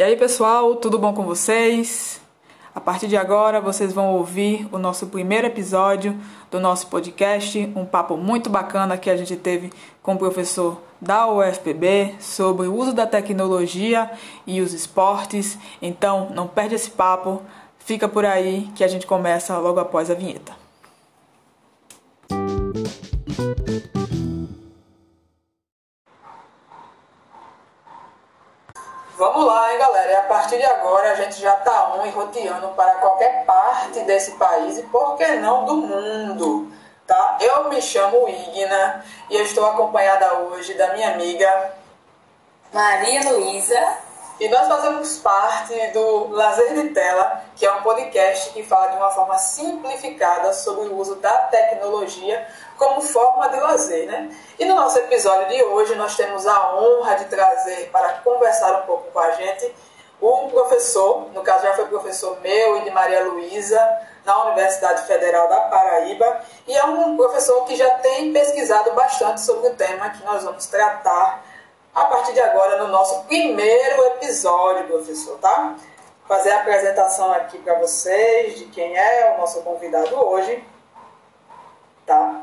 E aí, pessoal, tudo bom com vocês? A partir de agora, vocês vão ouvir o nosso primeiro episódio do nosso podcast, um papo muito bacana que a gente teve com o professor da UFPB sobre o uso da tecnologia e os esportes. Então, não perde esse papo, fica por aí que a gente começa logo após a vinheta. Partir de agora a gente já tá on e roteando para qualquer parte desse país e por que não do mundo, tá? Eu me chamo Igna e eu estou acompanhada hoje da minha amiga Maria Luísa e nós fazemos parte do Lazer de Tela, que é um podcast que fala de uma forma simplificada sobre o uso da tecnologia como forma de lazer. Né? E no nosso episódio de hoje, nós temos a honra de trazer para conversar um pouco com a gente um professor, no caso já foi professor meu e de Maria Luísa, na Universidade Federal da Paraíba, e é um professor que já tem pesquisado bastante sobre o tema que nós vamos tratar a partir de agora no nosso primeiro episódio, professor, tá? Fazer a apresentação aqui para vocês de quem é o nosso convidado hoje, tá?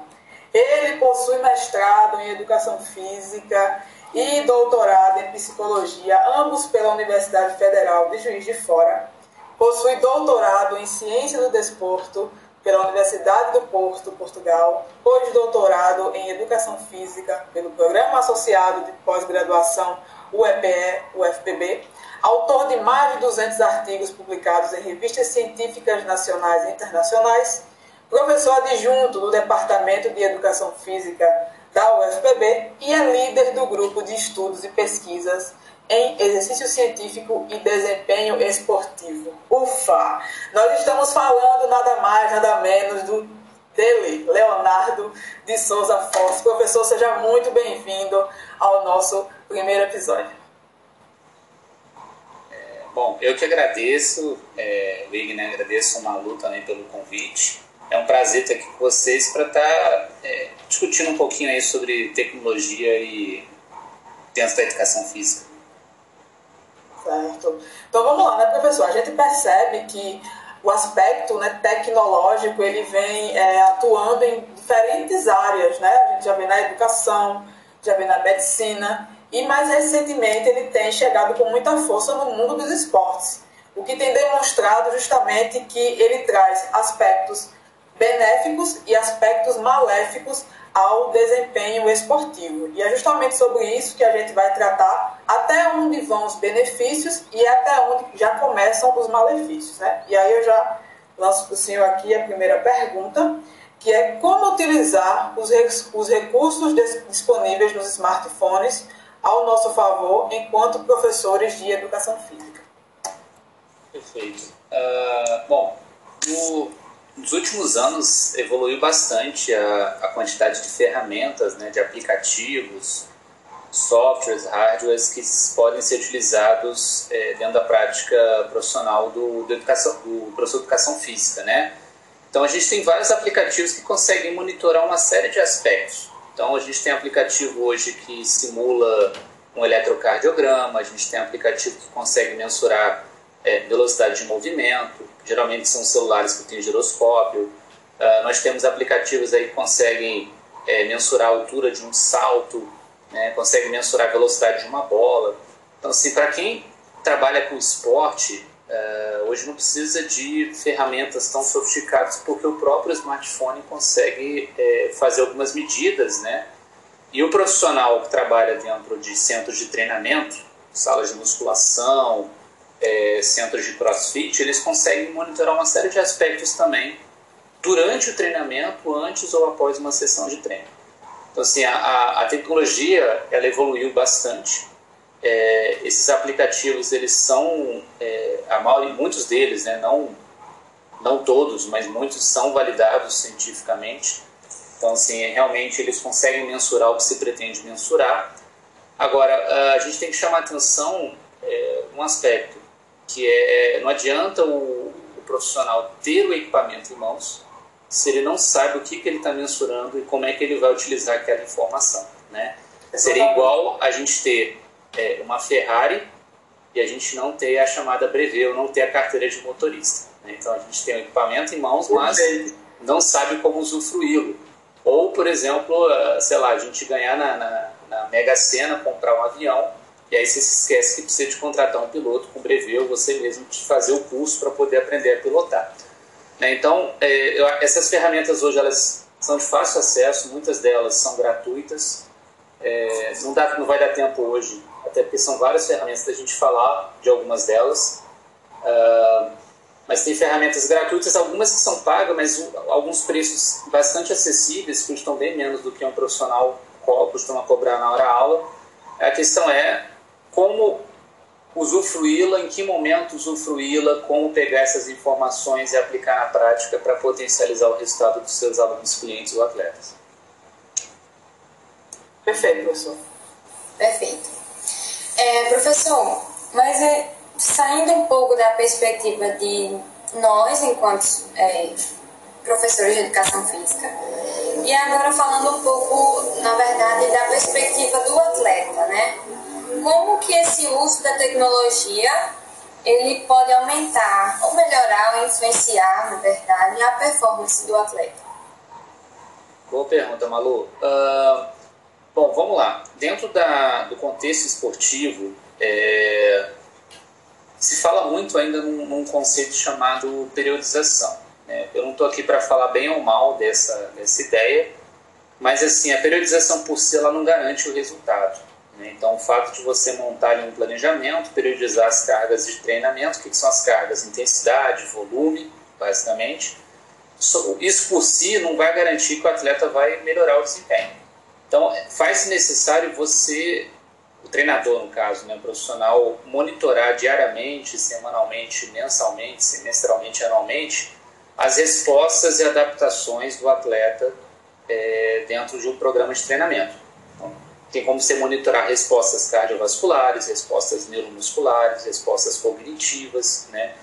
Ele possui mestrado em Educação Física e doutorado em Psicologia, ambos pela Universidade Federal de Juiz de Fora. Possui doutorado em Ciência do Desporto pela Universidade do Porto, Portugal, pós-doutorado em Educação Física pelo Programa Associado de Pós-Graduação UEPE-UFPB, autor de mais de 200 artigos publicados em revistas científicas nacionais e internacionais, professor adjunto do Departamento de Educação Física da UFPB e é líder do grupo de estudos e pesquisas em exercício científico e desempenho esportivo. Ufa! Nós estamos falando nada mais, nada menos do dele, Leonardo de Souza Foz. Professor, seja muito bem-vindo ao nosso primeiro episódio. É, bom, eu que agradeço, é, né, agradeço a Malu também pelo convite. É um prazer estar aqui com vocês para estar tá, é, discutindo um pouquinho aí sobre tecnologia e dentro da educação física. Certo. Então vamos lá, né, professor? A gente percebe que o aspecto né, tecnológico ele vem é, atuando em diferentes áreas, né? A gente já vê na educação, já vê na medicina e mais recentemente ele tem chegado com muita força no mundo dos esportes, o que tem demonstrado justamente que ele traz aspectos benéficos e aspectos maléficos ao desempenho esportivo. E é justamente sobre isso que a gente vai tratar até onde vão os benefícios e até onde já começam os malefícios. Né? E aí eu já lanço para o senhor aqui a primeira pergunta, que é como utilizar os, os recursos disponíveis nos smartphones ao nosso favor enquanto professores de educação física. Perfeito. Uh, bom, o nos últimos anos evoluiu bastante a, a quantidade de ferramentas, né, de aplicativos, softwares, hardwares que podem ser utilizados é, dentro da prática profissional do, do, educação, do professor de educação física. Né? Então a gente tem vários aplicativos que conseguem monitorar uma série de aspectos. Então a gente tem aplicativo hoje que simula um eletrocardiograma, a gente tem aplicativo que consegue mensurar é, velocidade de movimento, geralmente são celulares que têm giroscópio. Uh, nós temos aplicativos aí que conseguem é, mensurar a altura de um salto, né, conseguem mensurar a velocidade de uma bola. Então, assim, para quem trabalha com esporte, uh, hoje não precisa de ferramentas tão sofisticadas, porque o próprio smartphone consegue é, fazer algumas medidas, né? E o profissional que trabalha dentro de centros de treinamento, salas de musculação, é, centros de crossfit, eles conseguem monitorar uma série de aspectos também durante o treinamento, antes ou após uma sessão de treino. Então, assim, a, a tecnologia ela evoluiu bastante. É, esses aplicativos, eles são, é, a maioria, muitos deles, né, não, não todos, mas muitos são validados cientificamente. Então, assim, realmente eles conseguem mensurar o que se pretende mensurar. Agora, a gente tem que chamar atenção é, um aspecto que é não adianta o, o, profissional ter o equipamento em mãos se ele não sabe o que, que ele está mensurando e como é que ele vai utilizar aquela informação, né? Seria igual a gente ter é, uma Ferrari e a gente não ter a chamada brevê ou não ter a carteira de motorista. Né? Então a gente tem o equipamento em mãos, mas não sabe como usufruí-lo. Ou, por exemplo, ah, sei lá, a gente ganhar na, na, na Mega Sena, comprar um avião, e aí você se esquece que precisa de contratar um piloto com brevê ou você mesmo de fazer o curso para poder aprender a pilotar. Né? Então, é, essas ferramentas hoje elas são de fácil acesso, muitas delas são gratuitas. É, não, dá, não vai dar tempo hoje, até porque são várias ferramentas da gente falar de algumas delas. Uh, mas tem ferramentas gratuitas, algumas que são pagas, mas alguns preços bastante acessíveis, custam bem menos do que um profissional costuma cobrar na hora aula. A questão é como usufruí-la, em que momento usufruí-la, como pegar essas informações e aplicar na prática para potencializar o resultado dos seus alunos, clientes ou atletas. Perfeito, professor. Perfeito. É, professor, mas é, saindo um pouco da perspectiva de nós, enquanto é, professores de educação física, e agora falando um pouco, na verdade, da perspectiva do atleta, né? Como que esse uso da tecnologia ele pode aumentar ou melhorar ou influenciar, na verdade, a performance do atleta? Boa pergunta, Malu. Uh, bom, vamos lá. Dentro da, do contexto esportivo, é, se fala muito ainda num, num conceito chamado periodização. Né? Eu não estou aqui para falar bem ou mal dessa, dessa ideia, mas assim, a periodização por si ela não garante o resultado. Né? Então, o fato de você montar um planejamento, periodizar as cargas de treinamento, o que são as cargas? Intensidade, volume, basicamente. Isso por si não vai garantir que o atleta vai melhorar o desempenho. Então, faz necessário você, o treinador no caso, né, o profissional, monitorar diariamente, semanalmente, mensalmente, semestralmente, anualmente, as respostas e adaptações do atleta é, dentro de um programa de treinamento. Tem como você monitorar respostas cardiovasculares, respostas neuromusculares, respostas cognitivas, né?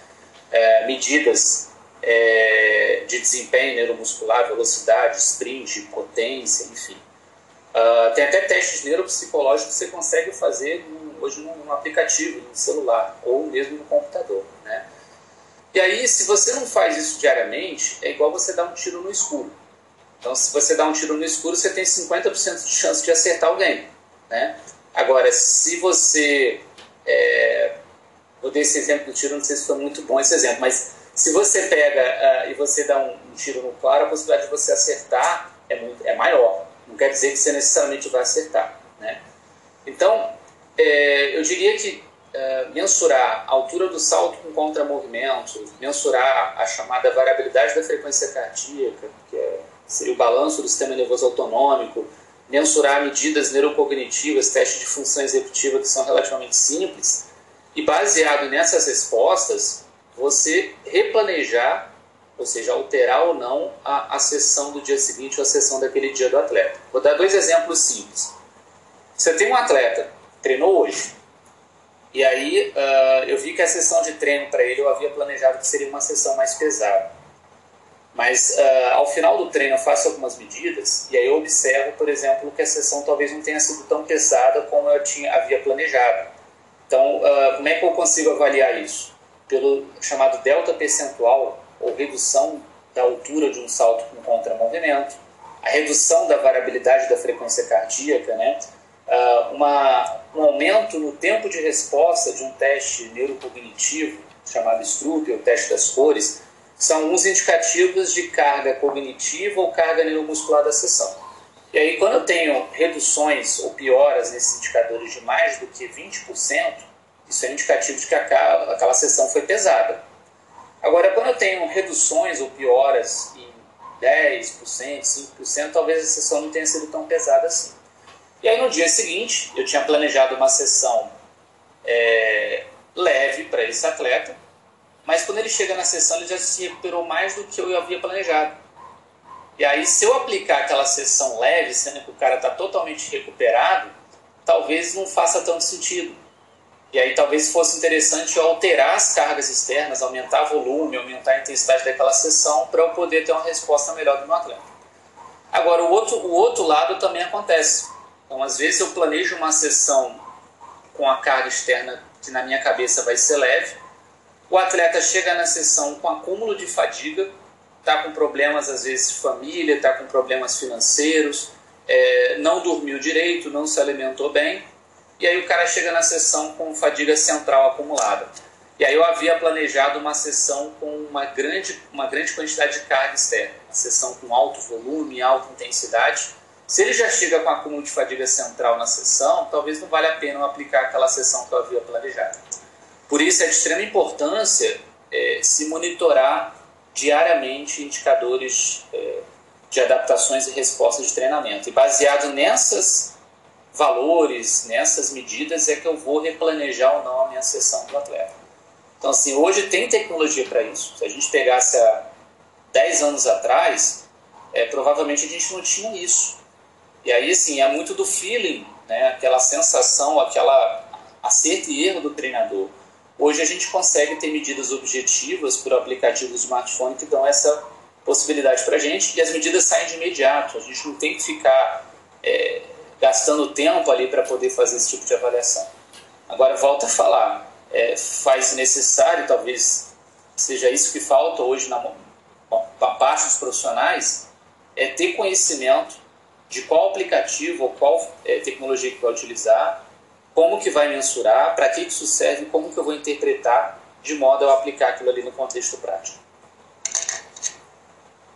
É, medidas é, de desempenho neuromuscular, velocidade, sprint, potência, enfim. Uh, tem até testes neuropsicológicos que você consegue fazer hoje num, aplicativo, no celular ou mesmo no computador. Né? E aí, se você não faz isso diariamente, é igual você dar um tiro no escuro. Então, se você dá um tiro no escuro, você tem 50% de chance de acertar alguém. Né? Agora, se você. É, vou dar esse exemplo do tiro, não sei se foi muito bom esse exemplo, mas se você pega uh, e você dá um, um, tiro no claro, a possibilidade de você acertar é, muito, é maior. Não quer dizer que você necessariamente vai acertar. Né? Então, é, eu diria que uh, mensurar a altura do salto com contramovimento, mensurar a chamada variabilidade da frequência cardíaca, que é seria o balanço do sistema nervoso autonômico, mensurar medidas neurocognitivas, testes de função executiva que são relativamente simples, e baseado nessas respostas, você replanejar, ou seja, alterar ou não a, a sessão do dia seguinte ou a sessão daquele dia do atleta. Vou dar dois exemplos simples. Você tem um atleta, treinou hoje, e aí uh, eu vi que a sessão de treino para ele eu havia planejado que seria uma sessão mais pesada. Mas uh, ao final do treino eu faço algumas medidas e aí eu observo, por exemplo, que a sessão talvez não tenha sido tão pesada como eu tinha, havia planejado. Então, uh, como é que eu consigo avaliar isso? Pelo chamado delta percentual, ou redução da altura de um salto com contramovimento, a redução da variabilidade da frequência cardíaca, né? Uh, uma, um aumento no tempo de resposta de um teste neurocognitivo, chamado Stroop, ou teste das cores, são alguns indicativos de carga cognitiva ou carga neuromuscular da sessão. E aí, quando eu tenho reduções ou pioras nesses indicadores de mais do que 20%, isso é indicativo de que aquela, aquela sessão foi pesada. Agora, quando eu tenho reduções ou pioras em 10%, 5%, talvez a sessão não tenha sido tão pesada assim. E aí, no dia seguinte, eu tinha planejado uma sessão é, leve para esse atleta, mas quando ele chega na sessão, ele já se recuperou mais do que eu havia planejado. E aí, se eu aplicar aquela sessão leve, sendo que o cara está totalmente recuperado, talvez não faça tanto sentido. E aí, talvez fosse interessante eu alterar as cargas externas, aumentar volume, aumentar a intensidade daquela sessão, para eu poder ter uma resposta melhor do meu atleta. Agora, o outro, o outro lado também acontece. Então, às vezes, eu planejo uma sessão com a carga externa que na minha cabeça vai ser leve. O atleta chega na sessão com acúmulo de fadiga, está com problemas às vezes de família, está com problemas financeiros, é, não dormiu direito, não se alimentou bem, e aí o cara chega na sessão com fadiga central acumulada. E aí eu havia planejado uma sessão com uma grande, uma grande quantidade de carga externa, uma sessão com alto volume, alta intensidade. Se ele já chega com acúmulo de fadiga central na sessão, talvez não valha a pena aplicar aquela sessão que eu havia planejado. Por isso é de extrema importância é, se monitorar diariamente indicadores é, de adaptações e respostas de treinamento. E baseado nessas valores, nessas medidas, é que eu vou replanejar ou não a minha sessão do atleta. Então, assim, hoje tem tecnologia para isso. Se a gente pegasse há 10 anos atrás, é, provavelmente a gente não tinha isso. E aí, assim, é muito do feeling, né? aquela sensação, aquela acerto e erro do treinador. Hoje a gente consegue ter medidas objetivas por aplicativo do smartphone que dão essa possibilidade para a gente e as medidas saem de imediato. A gente não tem que ficar é, gastando tempo ali para poder fazer esse tipo de avaliação. Agora, volta a falar, é, faz necessário, talvez seja isso que falta hoje na, na parte dos profissionais, é ter conhecimento de qual aplicativo ou qual é, tecnologia que vai utilizar como que vai mensurar, para que isso serve, como que eu vou interpretar de modo a eu aplicar aquilo ali no contexto prático.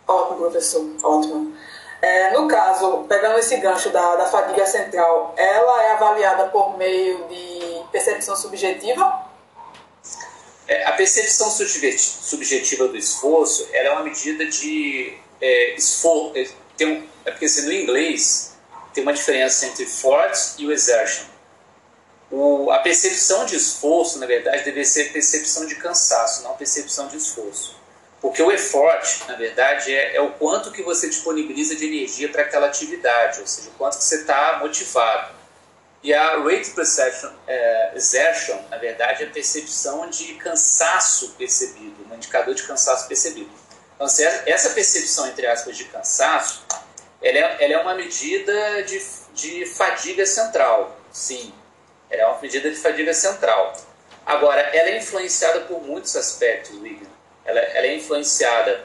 Ótimo, professor, ótimo. É, no caso, pegando esse gancho da, da fadiga central, ela é avaliada por meio de percepção subjetiva? É, a percepção subjetiva do esforço é uma medida de é, esforço. É, tem um, é porque assim, no inglês tem uma diferença entre force e o exertion o, a percepção de esforço, na verdade, deve ser percepção de cansaço, não percepção de esforço. Porque o effort, na verdade, é, é o quanto que você disponibiliza de energia para aquela atividade, ou seja, o quanto que você está motivado. E a rate perception, é, exertion, na verdade, é a percepção de cansaço percebido, um indicador de cansaço percebido. Então, essa percepção, entre aspas, de cansaço, ela é, ela é uma medida de, de fadiga central, sim. É uma medida de fadiga central. Agora, ela é influenciada por muitos aspectos, William. Ela, ela é influenciada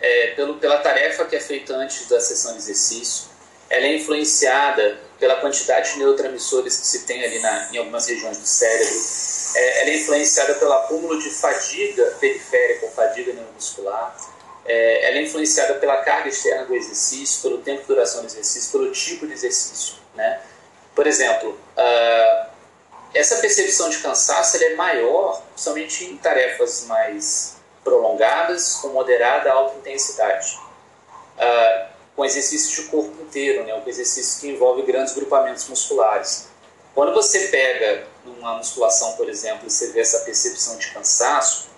é, pelo, pela tarefa que é feita antes da sessão de exercício. Ela é influenciada pela quantidade de neurotransmissores que se tem ali na, em algumas regiões do cérebro. É, ela é influenciada pelo acúmulo de fadiga periférica ou fadiga neuromuscular. É, ela é influenciada pela carga externa do exercício, pelo tempo de duração do exercício, pelo tipo de exercício. Né? Por exemplo, uh, essa percepção de cansaço é maior somente em tarefas mais prolongadas, com moderada alta intensidade, uh, com exercícios de corpo inteiro, né, com exercícios que envolvem grandes grupamentos musculares. Quando você pega numa musculação, por exemplo, e você vê essa percepção de cansaço,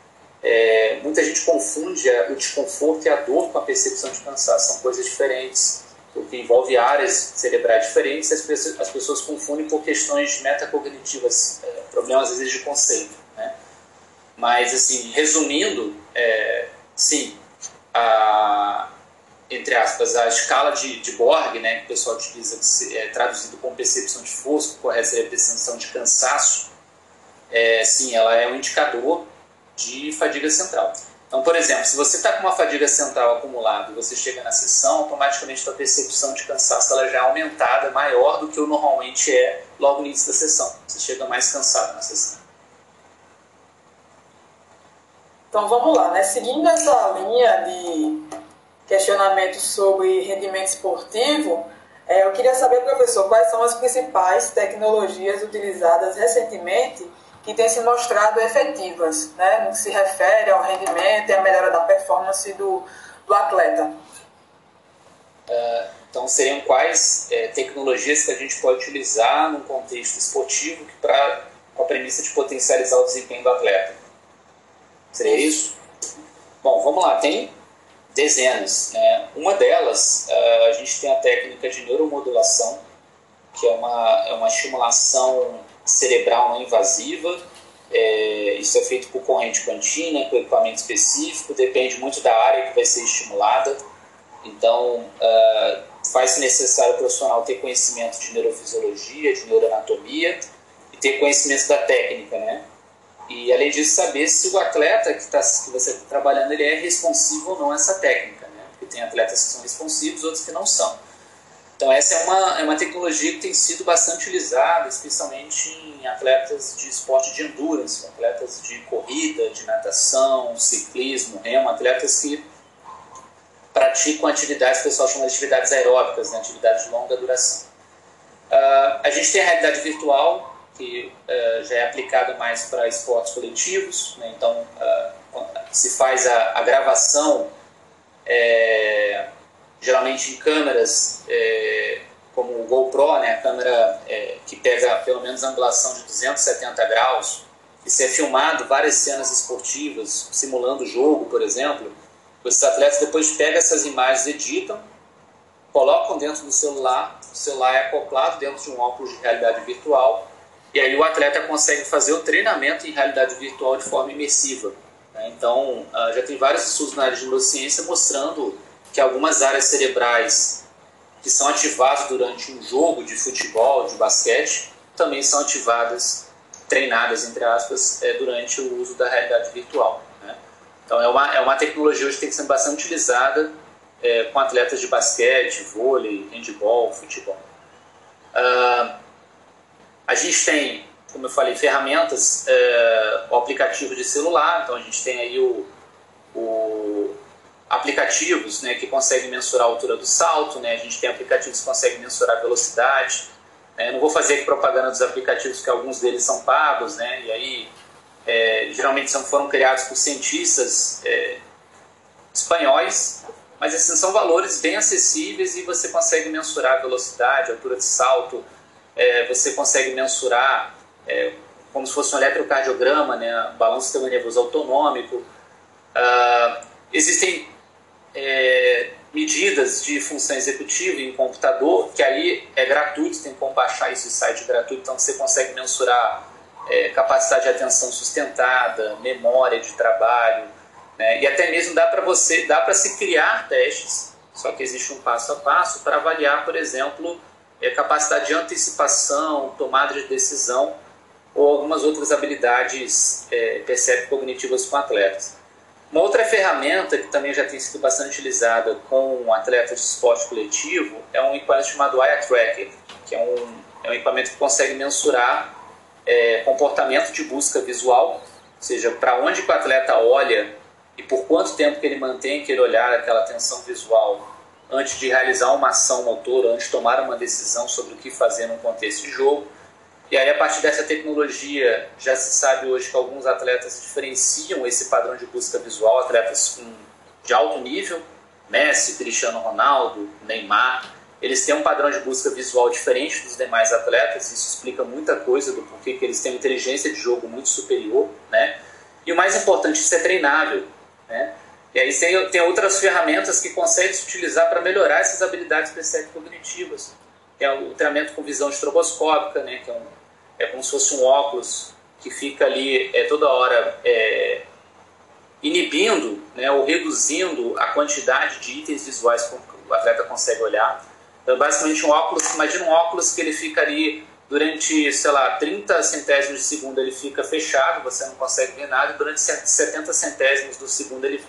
é, muita gente confunde o desconforto e a dor com a percepção de cansaço, são coisas diferentes porque envolve áreas cerebrais diferentes, as pessoas, as pessoas confundem por questões metacognitivas, é, problemas às vezes de conceito. Né? Mas, assim, resumindo, é, sim, a, entre aspas, a escala de, de Borg, né, que o pessoal utiliza, é, traduzido como percepção de força, correta seria percepção de cansaço, é, sim, ela é um indicador de fadiga central. Então, por exemplo, se você está com uma fadiga central acumulada e você chega na sessão, automaticamente a percepção de cansaço ela já é aumentada, maior do que o normalmente é logo no início da sessão. Você chega mais cansado na sessão. Então vamos lá, né? Seguindo essa linha de questionamento sobre rendimento esportivo, é, eu queria saber, professor, quais são as principais tecnologias utilizadas recentemente que têm se mostrado efetivas, né, no que se refere ao rendimento e à melhora da performance do, do atleta. Uh, então, seriam quais é, tecnologias que a gente pode utilizar no contexto esportivo pra, com a premissa de potencializar o desempenho do atleta? Seria isso? Bom, vamos lá, tem dezenas. Né? Uma delas, uh, a gente tem a técnica de neuromodulação, que é uma, é uma estimulação cerebral não invasiva. É, isso é feito por corrente contínua, com equipamento específico, depende muito da área que vai ser estimulada. Então, uh, faz-se necessário o profissional ter conhecimento de neurofisiologia, de neuroanatomia, e ter conhecimento da técnica, né? E além disso, saber se o atleta que, tá, que você está trabalhando ele é responsivo ou não a essa técnica, né? Porque tem atletas que são responsivos, outros que não são. Então essa é uma, é uma tecnologia que tem sido bastante utilizada, especialmente em atletas de esporte de endurance, atletas de corrida, de natação, ciclismo, remo, atletas que praticam atividades que o pessoal chama de atividades aeróbicas, né, atividades de longa duração. Uh, a gente tem a realidade virtual, que uh, já é aplicada mais para esportes coletivos, né, então uh, se faz a, a gravação é, geralmente em câmeras é, como o GoPro, né, a câmera é, que pega pelo menos angulação de 270 graus, e se é filmado várias cenas esportivas, simulando o jogo, por exemplo, os atletas depois pegam essas imagens, editam, colocam dentro do celular, o celular é acoplado dentro de um óculos de realidade virtual, e aí o atleta consegue fazer o treinamento em realidade virtual de forma imersiva. Né? Então, ah, já tem vários estudos na área de neurociência mostrando que algumas áreas cerebrais que são ativadas durante um jogo de futebol, de basquete, também são ativadas, treinadas, entre aspas, é, durante o uso da realidade virtual. Né? Então, é uma, é uma tecnologia hoje que tem ser bastante utilizada é, com atletas de basquete, vôlei, handball, futebol. Uh, a gente tem, como eu falei, ferramentas, é, o aplicativo de celular, então a gente tem aí o, o aplicativos né, que conseguem mensurar a altura do salto, né, a gente tem aplicativos que conseguem mensurar a velocidade. Né, não vou fazer aqui propaganda dos aplicativos, porque alguns deles são pagos, né, e aí é, geralmente são, foram criados por cientistas é, espanhóis, mas esses são valores bem acessíveis e você consegue mensurar a velocidade, a altura de salto, é, você consegue mensurar é, como se fosse um eletrocardiograma, né, balanço sistema nervoso autonômico. Uh, existem é, medidas de função executiva em computador, que aí é gratuito, tem como baixar esse site gratuito, então você consegue mensurar é, capacidade de atenção sustentada, memória de trabalho, né? e até mesmo dá para você, dá para se criar testes, só que existe um passo a passo para avaliar, por exemplo, é, capacidade de antecipação, tomada de decisão ou algumas outras habilidades é, percepto-cognitivas com atletas. Uma outra ferramenta que também já tem sido bastante utilizada com atletas de esporte coletivo é um equipamento chamado Eye Tracker, que é um, é um equipamento que consegue mensurar é, comportamento de busca visual, ou seja, para onde o atleta olha e por quanto tempo que ele mantém aquele olhar, aquela atenção visual antes de realizar uma ação motora, antes de tomar uma decisão sobre o que fazer num contexto de jogo. E aí, a partir dessa tecnologia, já se sabe hoje que alguns atletas diferenciam esse padrão de busca visual, atletas com, de alto nível, Messi, Cristiano Ronaldo, Neymar, eles têm um padrão de busca visual diferente dos demais atletas, isso explica muita coisa do porquê que eles têm uma inteligência de jogo muito superior, né? E o mais importante, isso é treinável, né? E aí tem, tem outras ferramentas que conseguem se utilizar para melhorar essas habilidades percepto-cognitivas, é o treinamento com visão estroboscópica, né? Que é um é como se fosse um óculos que fica ali é, toda hora é, inibindo né, ou reduzindo a quantidade de itens visuais que o atleta consegue olhar. Então, basicamente, um óculos, imagina um óculos que ele fica ali durante, sei lá, 30 centésimos de segundo ele fica fechado, você não consegue ver nada, durante 70 centésimos do segundo ele,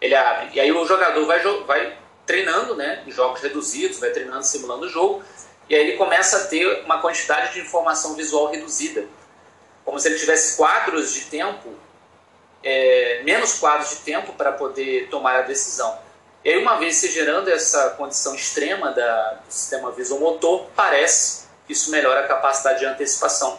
ele abre. E aí o jogador vai, vai treinando né, em jogos reduzidos, vai treinando, simulando o jogo, e aí ele começa a ter uma quantidade de informação visual reduzida, como se ele tivesse quadros de tempo, é, menos quadros de tempo para poder tomar a decisão. E aí, uma vez se gerando essa condição extrema da, do sistema visomotor, parece que isso melhora a capacidade de antecipação.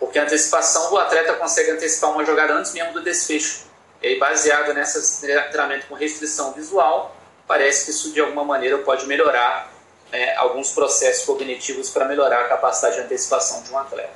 Porque a antecipação, o atleta consegue antecipar uma jogada antes mesmo do desfecho. E aí, baseado nesse treinamento com restrição visual, parece que isso de alguma maneira pode melhorar é, alguns processos cognitivos para melhorar a capacidade de antecipação de um atleta.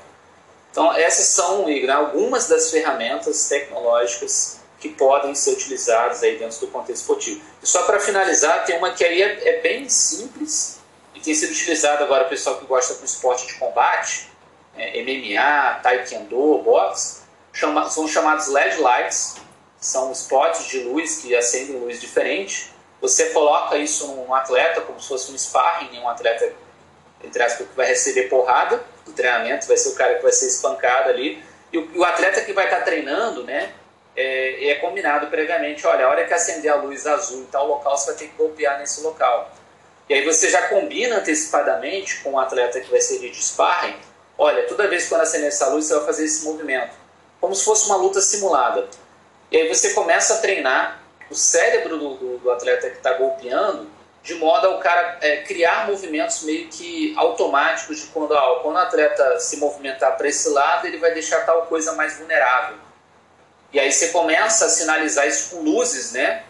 Então, essas são, algumas das ferramentas tecnológicas que podem ser utilizadas aí dentro do contexto esportivo. E só para finalizar, tem uma que aí é, é, bem simples e tem sido utilizada agora o pessoal que gosta do esporte de combate, é, MMA, taekwondo, boxe, chama, são chamados LED lights, são spots de luz que acendem luz diferente você coloca isso num atleta como se fosse um sparring, um atleta entre aspas, que vai receber porrada, do treinamento, vai ser o cara que vai ser espancado ali. E o, o atleta que vai estar tá treinando, né, é, é, combinado previamente, olha, a hora que acender a luz azul em tal local, você vai ter que golpear nesse local. E aí você já combina antecipadamente com o atleta que vai ser de sparring, olha, toda vez que quando acender essa luz, você vai fazer esse movimento. Como se fosse uma luta simulada. E aí você começa a treinar o cérebro do, do, do atleta que está golpeando de modo ao cara é, criar movimentos meio que automáticos de quando, ó, quando o atleta se movimentar para esse lado, ele vai deixar tal coisa mais vulnerável. E aí você começa a sinalizar isso com luzes, né?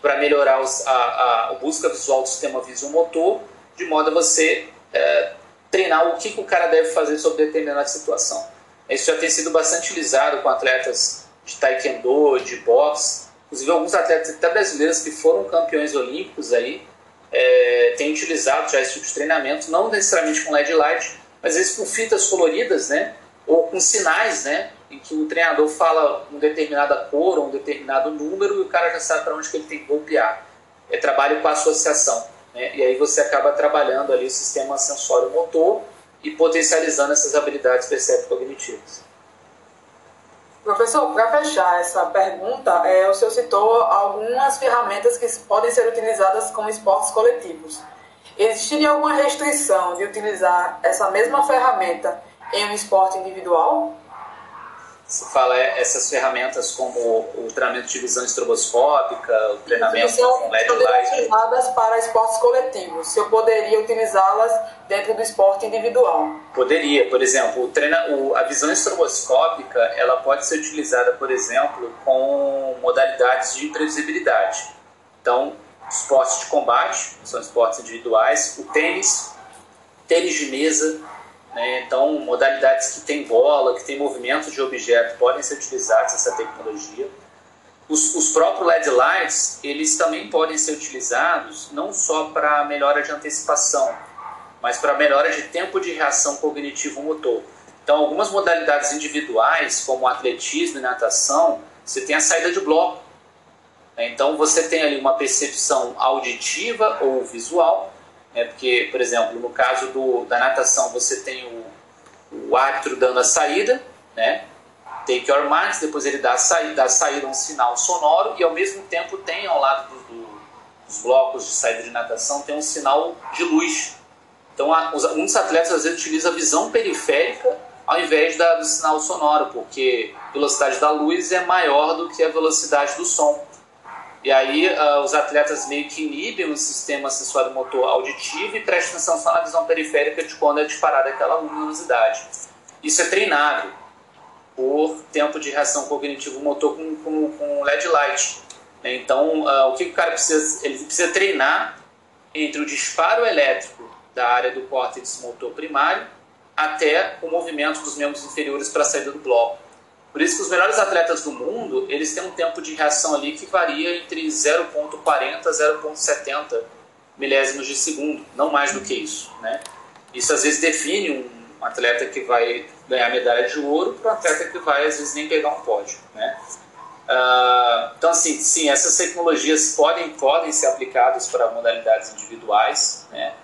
Para melhorar os, a, a, busca visual do sistema visomotor, de modo a você é, treinar o que, que o cara deve fazer sobre determinada situação. Isso já tem sido bastante utilizado com atletas de taekwondo, de boxe, inclusive alguns atletas até brasileiros que foram campeões olímpicos aí, é, tem utilizado já esse tipo de treinamento, não necessariamente com LED light, mas às vezes com fitas coloridas, né? Ou com sinais, né? Em que o treinador fala uma determinada cor ou um determinado número e o cara já sabe para onde que ele tem que golpear. É trabalho com associação. Né? E aí você acaba trabalhando ali o sistema sensório-motor e potencializando essas habilidades percepto-cognitivas. Professor, para fechar essa pergunta, é, o senhor citou algumas ferramentas que podem ser utilizadas como esportes coletivos. Existiria alguma restrição de utilizar essa mesma ferramenta em um esporte individual? Você fala é, essas ferramentas como o treinamento de visão estroboscópica, o treinamento com LED light. utilizadas para esportes coletivos. Se eu poderia utilizá-las dentro do esporte individual? Poderia. Por exemplo, o treina, o, a visão estroboscópica ela pode ser utilizada, por exemplo, com modalidades de imprevisibilidade. Então, esportes de combate, são esportes individuais, o tênis, tênis de mesa, né? Então, modalidades que tem bola, que tem movimento de objeto, podem ser utilizadas essa tecnologia. Os, os próprios LED lights, eles também podem ser utilizados não só para melhora de antecipação, mas para melhora de tempo de reação cognitivo-motor. Então, algumas modalidades individuais, como atletismo e natação, você tem a saída de bloco. Então, você tem ali uma percepção auditiva ou visual, é porque, por exemplo, no caso do, da natação, você tem o, o árbitro dando a saída, né? take your marks, depois ele dá a saída, dá a saída um sinal sonoro e ao mesmo tempo tem ao lado do, do, dos blocos de saída de natação tem um sinal de luz. Então, a, os, muitos atletas às vezes utilizam a visão periférica ao invés da, do sinal sonoro, porque a velocidade da luz é maior do que a velocidade do som. E aí uh, os atletas meio que inibem o sistema acessório motor auditivo e prestam atenção só na visão periférica de quando é disparada aquela luminosidade. Isso é treinável por tempo de reação cognitivo-motor com, com, com, LED light. Né? Então, uh, o que o cara precisa? Ele precisa treinar entre o disparo elétrico da área do córtex motor primário até o movimento dos membros inferiores para a saída do bloco. Por isso que os melhores atletas do mundo, eles têm um tempo de reação ali que varia entre 0.40 a 0.70 milésimos de segundo, não mais do que isso, né? Isso às vezes define um atleta que vai ganhar medalha de ouro para um atleta que vai às vezes nem pegar um pódio, né? Uh, então assim, sim, essas tecnologias podem podem ser aplicadas para modalidades individuais, né?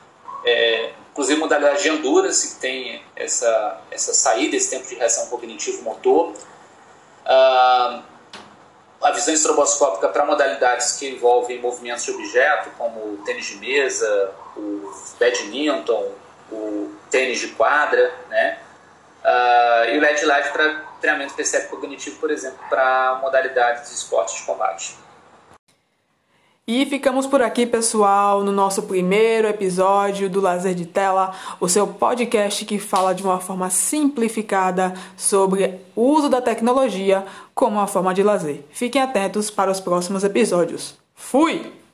É, inclusive modalidade de endurance que tem essa essa saída, esse tempo de reação cognitivo motor A visão estroboscópica para modalidades que envolvem movimentos de objeto, como o tênis de mesa, o badminton, o tênis de quadra, né? Uh, e o LED Light para treinamento perceptivo cognitivo, por exemplo, para modalidades de esportes de combate. E ficamos por aqui, pessoal, no nosso primeiro episódio do Lazer de Tela, o seu podcast que fala de uma forma simplificada sobre o uso da tecnologia como uma forma de lazer. Fiquem atentos para os próximos episódios. Fui!